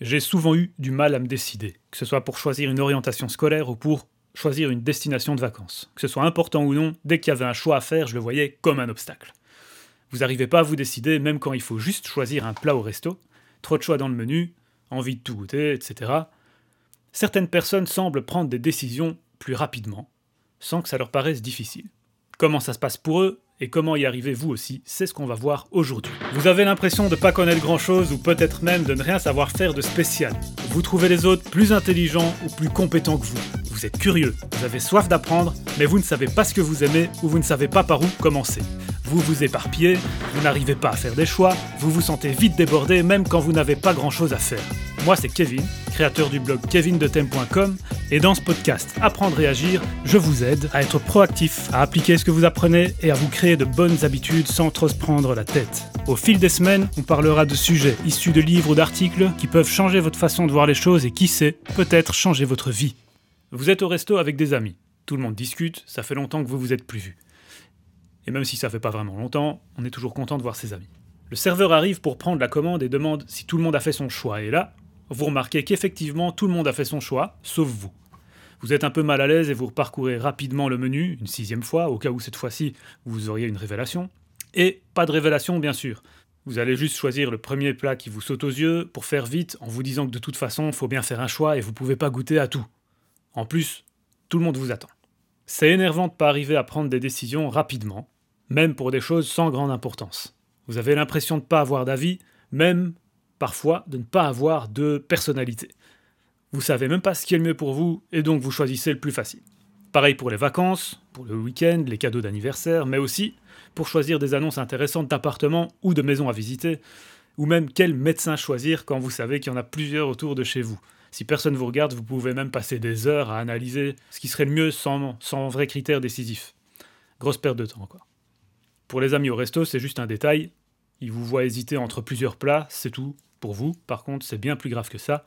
j'ai souvent eu du mal à me décider, que ce soit pour choisir une orientation scolaire ou pour choisir une destination de vacances. Que ce soit important ou non, dès qu'il y avait un choix à faire, je le voyais comme un obstacle. Vous n'arrivez pas à vous décider même quand il faut juste choisir un plat au resto, trop de choix dans le menu, envie de tout goûter, etc. Certaines personnes semblent prendre des décisions plus rapidement, sans que ça leur paraisse difficile. Comment ça se passe pour eux? Et comment y arriver vous aussi, c'est ce qu'on va voir aujourd'hui. Vous avez l'impression de ne pas connaître grand chose ou peut-être même de ne rien savoir faire de spécial. Vous trouvez les autres plus intelligents ou plus compétents que vous. Vous êtes curieux, vous avez soif d'apprendre, mais vous ne savez pas ce que vous aimez ou vous ne savez pas par où commencer. Vous vous éparpillez, vous n'arrivez pas à faire des choix, vous vous sentez vite débordé même quand vous n'avez pas grand chose à faire. Moi c'est Kevin, créateur du blog kevindetem.com, et dans ce podcast Apprendre et agir, je vous aide à être proactif, à appliquer ce que vous apprenez et à vous créer de bonnes habitudes sans trop se prendre la tête. Au fil des semaines, on parlera de sujets issus de livres ou d'articles qui peuvent changer votre façon de voir les choses et qui sait, peut-être changer votre vie. Vous êtes au resto avec des amis. Tout le monde discute, ça fait longtemps que vous vous êtes plus vus. Et même si ça fait pas vraiment longtemps, on est toujours content de voir ses amis. Le serveur arrive pour prendre la commande et demande si tout le monde a fait son choix. Et là, vous remarquez qu'effectivement tout le monde a fait son choix, sauf vous. Vous êtes un peu mal à l'aise et vous reparcourez rapidement le menu, une sixième fois, au cas où cette fois-ci vous auriez une révélation. Et pas de révélation bien sûr. Vous allez juste choisir le premier plat qui vous saute aux yeux pour faire vite en vous disant que de toute façon, il faut bien faire un choix et vous pouvez pas goûter à tout. En plus, tout le monde vous attend. C'est énervant de pas arriver à prendre des décisions rapidement, même pour des choses sans grande importance. Vous avez l'impression de ne pas avoir d'avis, même parfois de ne pas avoir de personnalité. Vous savez même pas ce qui est le mieux pour vous, et donc vous choisissez le plus facile. Pareil pour les vacances, pour le week-end, les cadeaux d'anniversaire, mais aussi pour choisir des annonces intéressantes d'appartements ou de maisons à visiter, ou même quel médecin choisir quand vous savez qu'il y en a plusieurs autour de chez vous. Si personne ne vous regarde, vous pouvez même passer des heures à analyser ce qui serait le mieux sans, sans vrai critère décisif. Grosse perte de temps, quoi. Pour les amis au resto, c'est juste un détail. Ils vous voient hésiter entre plusieurs plats, c'est tout. Pour vous, par contre, c'est bien plus grave que ça.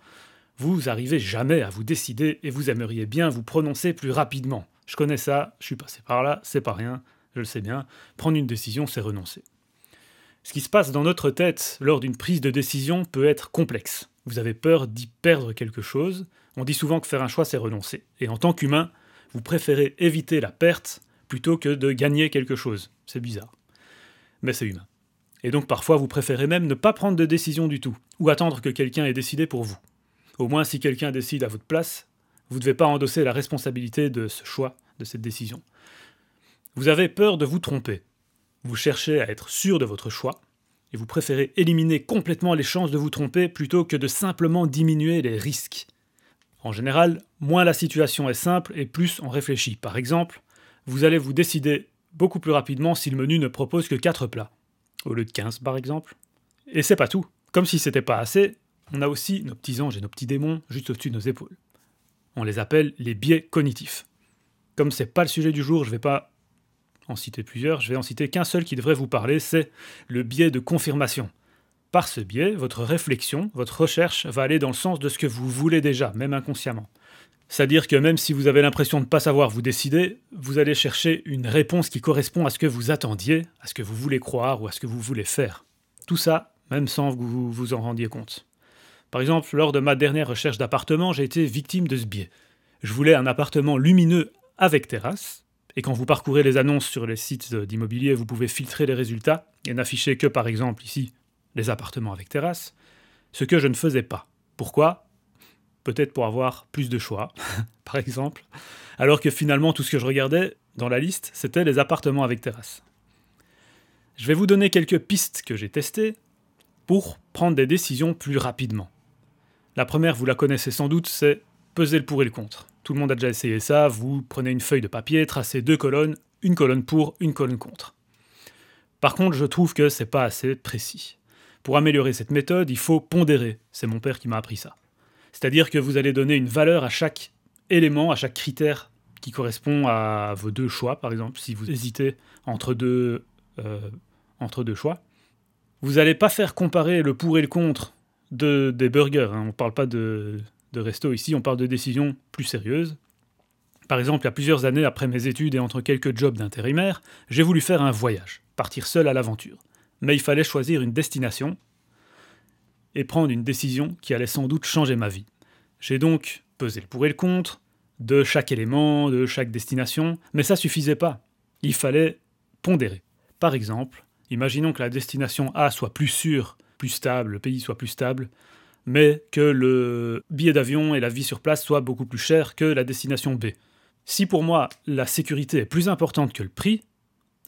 Vous arrivez jamais à vous décider et vous aimeriez bien vous prononcer plus rapidement. Je connais ça, je suis passé par là, c'est pas rien, je le sais bien. Prendre une décision, c'est renoncer. Ce qui se passe dans notre tête lors d'une prise de décision peut être complexe. Vous avez peur d'y perdre quelque chose. On dit souvent que faire un choix, c'est renoncer. Et en tant qu'humain, vous préférez éviter la perte plutôt que de gagner quelque chose. C'est bizarre. Mais c'est humain. Et donc parfois vous préférez même ne pas prendre de décision du tout, ou attendre que quelqu'un ait décidé pour vous. Au moins si quelqu'un décide à votre place, vous ne devez pas endosser la responsabilité de ce choix, de cette décision. Vous avez peur de vous tromper. Vous cherchez à être sûr de votre choix, et vous préférez éliminer complètement les chances de vous tromper plutôt que de simplement diminuer les risques. En général, moins la situation est simple et plus on réfléchit. Par exemple, vous allez vous décider beaucoup plus rapidement si le menu ne propose que 4 plats au lieu de 15 par exemple. Et c'est pas tout. Comme si c'était pas assez, on a aussi nos petits anges et nos petits démons juste au-dessus de nos épaules. On les appelle les biais cognitifs. Comme c'est pas le sujet du jour, je vais pas en citer plusieurs, je vais en citer qu'un seul qui devrait vous parler, c'est le biais de confirmation. Par ce biais, votre réflexion, votre recherche va aller dans le sens de ce que vous voulez déjà, même inconsciemment. C'est-à-dire que même si vous avez l'impression de ne pas savoir vous décider, vous allez chercher une réponse qui correspond à ce que vous attendiez, à ce que vous voulez croire ou à ce que vous voulez faire. Tout ça, même sans que vous vous en rendiez compte. Par exemple, lors de ma dernière recherche d'appartement, j'ai été victime de ce biais. Je voulais un appartement lumineux avec terrasse, et quand vous parcourez les annonces sur les sites d'immobilier, vous pouvez filtrer les résultats et n'afficher que par exemple ici les appartements avec terrasse, ce que je ne faisais pas. Pourquoi? Peut-être pour avoir plus de choix, par exemple, alors que finalement tout ce que je regardais dans la liste, c'était les appartements avec terrasse. Je vais vous donner quelques pistes que j'ai testées pour prendre des décisions plus rapidement. La première, vous la connaissez sans doute, c'est peser le pour et le contre. Tout le monde a déjà essayé ça, vous prenez une feuille de papier, tracez deux colonnes, une colonne pour, une colonne contre. Par contre, je trouve que c'est pas assez précis. Pour améliorer cette méthode, il faut pondérer. C'est mon père qui m'a appris ça. C'est-à-dire que vous allez donner une valeur à chaque élément, à chaque critère qui correspond à vos deux choix, par exemple, si vous hésitez entre deux, euh, entre deux choix. Vous n'allez pas faire comparer le pour et le contre de, des burgers. Hein. On ne parle pas de, de resto ici, on parle de décisions plus sérieuses. Par exemple, il y a plusieurs années après mes études et entre quelques jobs d'intérimaire, j'ai voulu faire un voyage, partir seul à l'aventure. Mais il fallait choisir une destination et prendre une décision qui allait sans doute changer ma vie. J'ai donc pesé le pour et le contre de chaque élément, de chaque destination, mais ça suffisait pas. Il fallait pondérer. Par exemple, imaginons que la destination A soit plus sûre, plus stable, le pays soit plus stable, mais que le billet d'avion et la vie sur place soient beaucoup plus chers que la destination B. Si pour moi la sécurité est plus importante que le prix,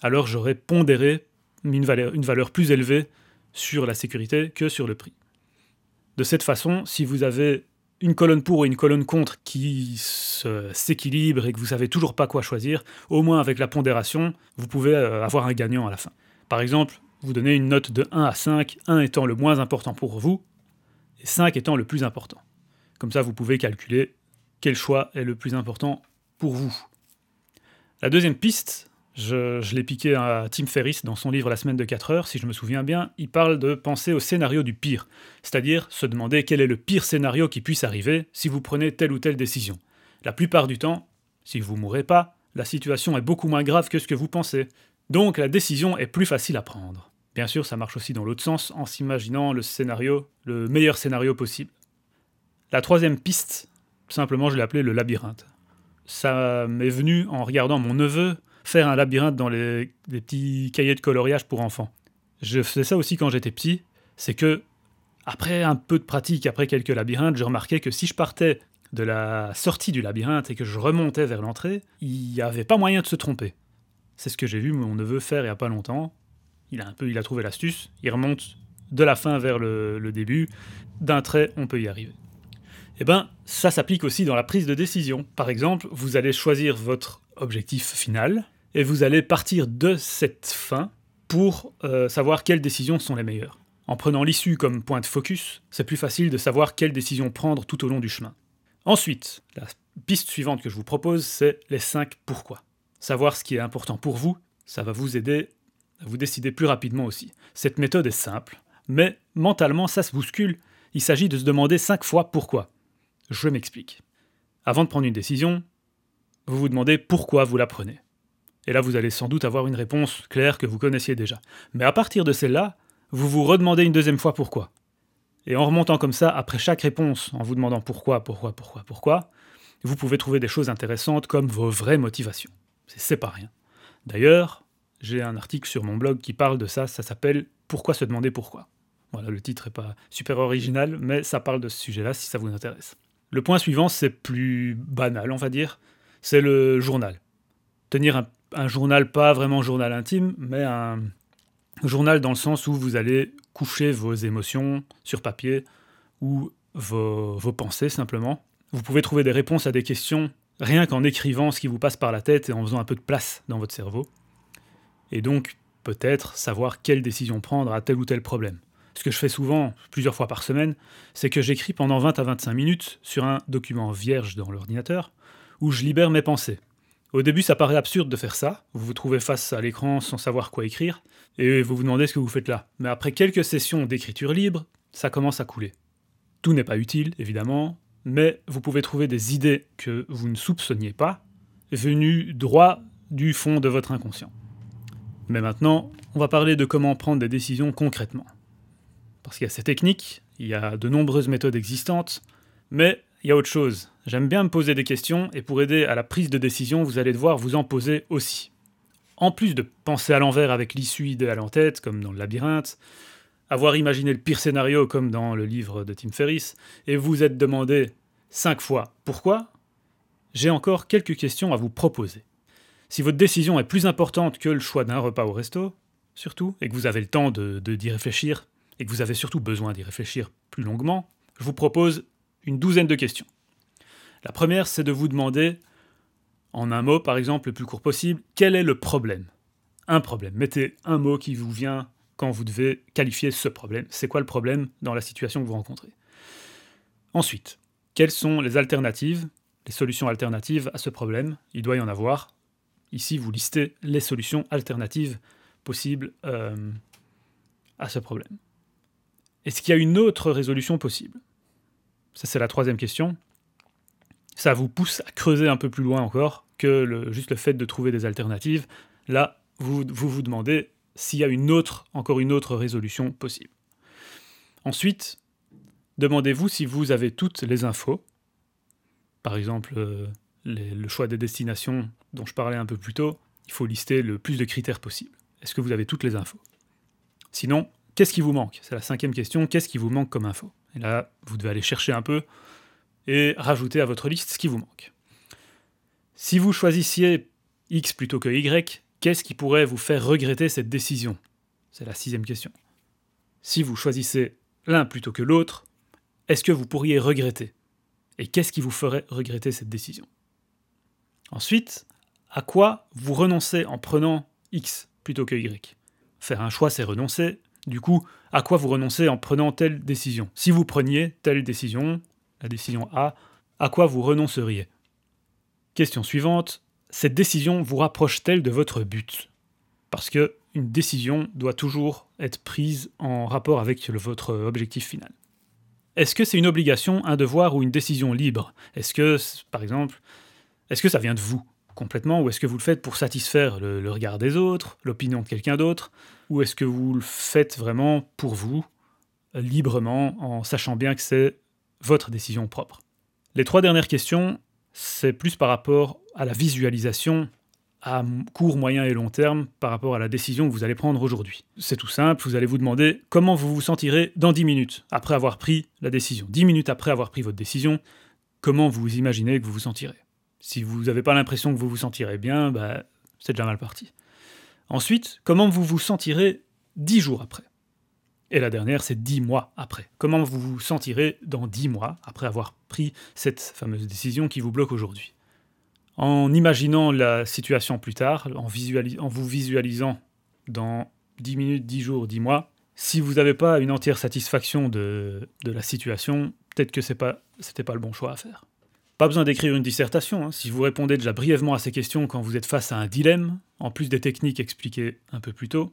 alors j'aurais pondéré une valeur, une valeur plus élevée sur la sécurité que sur le prix. De cette façon, si vous avez une colonne pour et une colonne contre qui s'équilibrent et que vous savez toujours pas quoi choisir, au moins avec la pondération, vous pouvez euh, avoir un gagnant à la fin. Par exemple, vous donnez une note de 1 à 5, 1 étant le moins important pour vous, et 5 étant le plus important. Comme ça, vous pouvez calculer quel choix est le plus important pour vous. La deuxième piste, je, l'ai piqué à Tim Ferriss dans son livre La semaine de 4 heures, si je me souviens bien, il parle de penser au scénario du pire, c'est-à-dire se demander quel est le pire scénario qui puisse arriver si vous prenez telle ou telle décision. La plupart du temps, si vous mourrez pas, la situation est beaucoup moins grave que ce que vous pensez, donc la décision est plus facile à prendre. Bien sûr, ça marche aussi dans l'autre sens, en s'imaginant le scénario, le meilleur scénario possible. La troisième piste, simplement je l'ai appelée le labyrinthe. Ça m'est venu en regardant mon neveu faire un labyrinthe dans les, petits cahiers de coloriage pour enfants. Je faisais ça aussi quand j'étais petit, c'est que après un peu de pratique, après quelques labyrinthes, je remarquais que si je partais de la sortie du labyrinthe et que je remontais vers l'entrée, il n'y avait pas moyen de se tromper. C'est ce que j'ai vu mon neveu faire il n'y a pas longtemps. Il a un peu, il a trouvé l'astuce. Il remonte de la fin vers le, le début. D'un trait, on peut y arriver. Eh ben, ça s'applique aussi dans la prise de décision. Par exemple, vous allez choisir votre objectif final, et vous allez partir de cette fin pour euh, savoir quelles décisions sont les meilleures. En prenant l'issue comme point de focus, c'est plus facile de savoir quelles décisions prendre tout au long du chemin. Ensuite, la piste suivante que je vous propose, c'est les 5 pourquoi. Savoir ce qui est important pour vous, ça va vous aider à vous décider plus rapidement aussi. Cette méthode est simple, mais mentalement ça se bouscule. Il s'agit de se demander 5 fois pourquoi. Je m'explique. Avant de prendre une décision, vous vous demandez pourquoi vous la prenez. Et là, vous allez sans doute avoir une réponse claire que vous connaissiez déjà. Mais à partir de celle-là, vous vous redemandez une deuxième fois pourquoi. Et en remontant comme ça, après chaque réponse, en vous demandant pourquoi, pourquoi, pourquoi, pourquoi, vous pouvez trouver des choses intéressantes comme vos vraies motivations. C'est pas rien. D'ailleurs, j'ai un article sur mon blog qui parle de ça, ça s'appelle Pourquoi se demander pourquoi? Voilà, le titre n'est pas super original, mais ça parle de ce sujet-là si ça vous intéresse. Le point suivant, c'est plus banal, on va dire c'est le journal. Tenir un, journal, pas vraiment journal intime, mais un journal dans le sens où vous allez coucher vos émotions sur papier ou vos, pensées simplement. Vous pouvez trouver des réponses à des questions rien qu'en écrivant ce qui vous passe par la tête et en faisant un peu de place dans votre cerveau. Et donc, peut-être savoir quelle décision prendre à tel ou tel problème. Ce que je fais souvent, plusieurs fois par semaine, c'est que j'écris pendant 20 à 25 minutes sur un document vierge dans l'ordinateur, où je libère mes pensées. Au début, ça paraît absurde de faire ça. Vous vous trouvez face à l'écran sans savoir quoi écrire, et vous vous demandez ce que vous faites là. Mais après quelques sessions d'écriture libre, ça commence à couler. Tout n'est pas utile, évidemment, mais vous pouvez trouver des idées que vous ne soupçonniez pas, venues droit du fond de votre inconscient. Mais maintenant, on va parler de comment prendre des décisions concrètement. Parce qu'il y a ces techniques, il y a de nombreuses méthodes existantes, mais il y a autre chose. J'aime bien me poser des questions et pour aider à la prise de décision, vous allez devoir vous en poser aussi. En plus de penser à l'envers avec l'issue idéale en tête, comme dans le labyrinthe, avoir imaginé le pire scénario comme dans le livre de Tim Ferriss, et vous êtes demandé cinq fois pourquoi, j'ai encore quelques questions à vous proposer. Si votre décision est plus importante que le choix d'un repas au resto, surtout, et que vous avez le temps de, d'y réfléchir, et que vous avez surtout besoin d'y réfléchir plus longuement, je vous propose une douzaine de questions. La première, c'est de vous demander, en un mot par exemple le plus court possible, quel est le problème? Un problème. Mettez un mot qui vous vient quand vous devez qualifier ce problème. C'est quoi le problème dans la situation que vous rencontrez? Ensuite, quelles sont les alternatives, les solutions alternatives à ce problème? Il doit y en avoir. Ici, vous listez les solutions alternatives possibles euh, à ce problème. Est-ce qu'il y a une autre résolution possible? Ça, c'est la troisième question. Ça vous pousse à creuser un peu plus loin encore que juste le fait de trouver des alternatives. Là, vous vous, vous demandez s'il y a une autre, encore une autre résolution possible. Ensuite, demandez-vous si vous avez toutes les infos. Par exemple, euh, le choix des destinations dont je parlais un peu plus tôt, il faut lister le plus de critères possible. Est-ce que vous avez toutes les infos? Sinon, qu'est-ce qui vous manque? C'est la cinquième question, qu'est-ce qui vous manque comme info? Et là, vous devez aller chercher un peu et rajouter à votre liste ce qui vous manque. Si vous choisissiez X plutôt que Y, qu'est-ce qui pourrait vous faire regretter cette décision? C'est la sixième question. Si vous choisissez l'un plutôt que l'autre, est-ce que vous pourriez regretter? Et qu'est-ce qui vous ferait regretter cette décision? Ensuite, à quoi vous renoncez en prenant X plutôt que Y? Faire un choix, c'est renoncer. Du coup, à quoi vous renoncez en prenant telle décision? Si vous preniez telle décision, la décision A, à quoi vous renonceriez? Question suivante, cette décision vous rapproche-t-elle de votre but? Parce que une décision doit toujours être prise en rapport avec votre objectif final. Est-ce que c'est une obligation, un devoir ou une décision libre? Est-ce que, par exemple, est-ce que ça vient de vous complètement ou est-ce que vous le faites pour satisfaire le, le regard des autres, l'opinion de quelqu'un d'autre? Ou est-ce que vous le faites vraiment pour vous, librement, en sachant bien que c'est votre décision propre? Les trois dernières questions, c'est plus par rapport à la visualisation à court, moyen et long terme par rapport à la décision que vous allez prendre aujourd'hui. C'est tout simple, vous allez vous demander comment vous vous sentirez dans 10 minutes après avoir pris la décision. 10 minutes après avoir pris votre décision, comment vous imaginez que vous vous sentirez? Si vous n'avez pas l'impression que vous vous sentirez bien, bah, c'est déjà mal parti. Ensuite, comment vous vous sentirez 10 jours après? Et la dernière, c'est 10 mois après. Comment vous vous sentirez dans 10 mois après avoir pris cette fameuse décision qui vous bloque aujourd'hui? En imaginant la situation plus tard, en, vous visualisant dans 10 minutes, 10 jours, 10 mois, si vous n'avez pas une entière satisfaction de, la situation, peut-être que ce n'était pas le bon choix à faire. Pas besoin d'écrire une dissertation, hein. si vous répondez déjà brièvement à ces questions quand vous êtes face à un dilemme, en plus des techniques expliquées un peu plus tôt,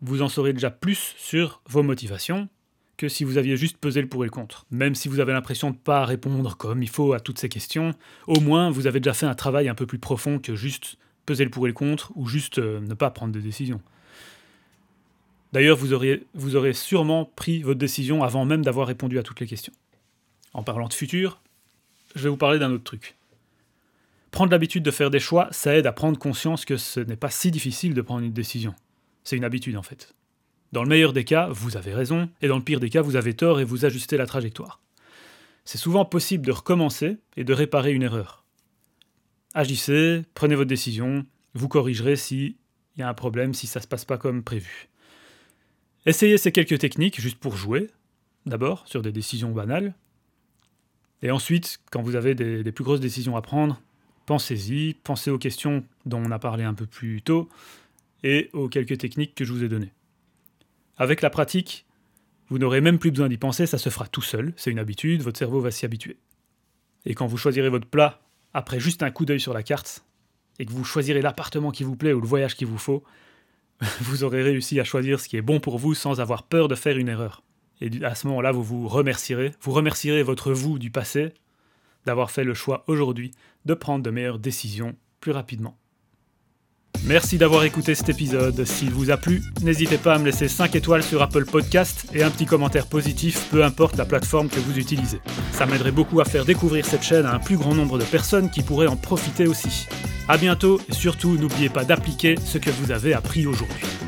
vous en saurez déjà plus sur vos motivations, que si vous aviez juste pesé le pour et le contre. Même si vous avez l'impression de ne pas répondre comme il faut à toutes ces questions, au moins vous avez déjà fait un travail un peu plus profond que juste peser le pour et le contre ou juste euh, ne pas prendre de décision. D'ailleurs, vous, vous aurez sûrement pris votre décision avant même d'avoir répondu à toutes les questions. En parlant de futur, je vais vous parler d'un autre truc. Prendre l'habitude de faire des choix, ça aide à prendre conscience que ce n'est pas si difficile de prendre une décision. C'est une habitude en fait. Dans le meilleur des cas, vous avez raison, et dans le pire des cas, vous avez tort et vous ajustez la trajectoire. C'est souvent possible de recommencer et de réparer une erreur. Agissez, prenez votre décision, vous corrigerez s'il y a un problème, si ça ne se passe pas comme prévu. Essayez ces quelques techniques juste pour jouer, d'abord sur des décisions banales, et ensuite, quand vous avez des, plus grosses décisions à prendre, pensez-y, pensez aux questions dont on a parlé un peu plus tôt, et aux quelques techniques que je vous ai données. Avec la pratique, vous n'aurez même plus besoin d'y penser, ça se fera tout seul, c'est une habitude, votre cerveau va s'y habituer. Et quand vous choisirez votre plat, après juste un coup d'œil sur la carte, et que vous choisirez l'appartement qui vous plaît ou le voyage qu'il vous faut, vous aurez réussi à choisir ce qui est bon pour vous sans avoir peur de faire une erreur. Et à ce moment-là, vous vous remercierez, vous remercierez votre vous du passé d'avoir fait le choix aujourd'hui de prendre de meilleures décisions plus rapidement. Merci d'avoir écouté cet épisode. S'il vous a plu, n'hésitez pas à me laisser 5 étoiles sur Apple Podcast et un petit commentaire positif, peu importe la plateforme que vous utilisez. Ça m'aiderait beaucoup à faire découvrir cette chaîne à un plus grand nombre de personnes qui pourraient en profiter aussi. A bientôt et surtout n'oubliez pas d'appliquer ce que vous avez appris aujourd'hui.